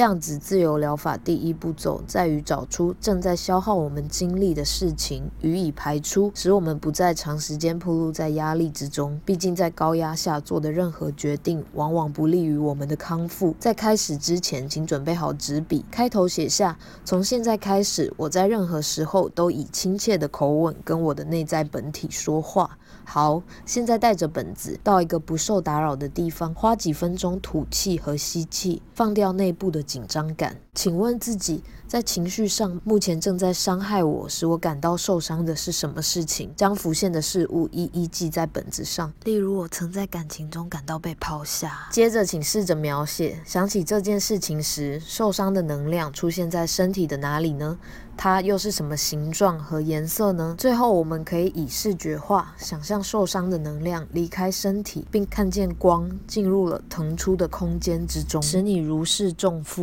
量子自由疗法第一步骤在于找出正在消耗我们精力的事情，予以排出，使我们不再长时间暴露在压力之中。毕竟在高压下做的任何决定，往往不利于我们的康复。在开始之前，请准备好纸笔，开头写下：从现在开始，我在任何时候都以亲切的口吻跟我的内在本体说话。好，现在带着本子到一个不受打扰的地方，花几分钟吐气和吸气，放掉内部的紧张感。请问自己，在情绪上目前正在伤害我、使我感到受伤的是什么事情？将浮现的事物一一记在本子上。例如，我曾在感情中感到被抛下。接着，请试着描写，想起这件事情时，受伤的能量出现在身体的哪里呢？它又是什么形状和颜色呢？最后，我们可以以视觉化想象受伤的能量离开身体，并看见光进入了腾出的空间之中，使你如释重负。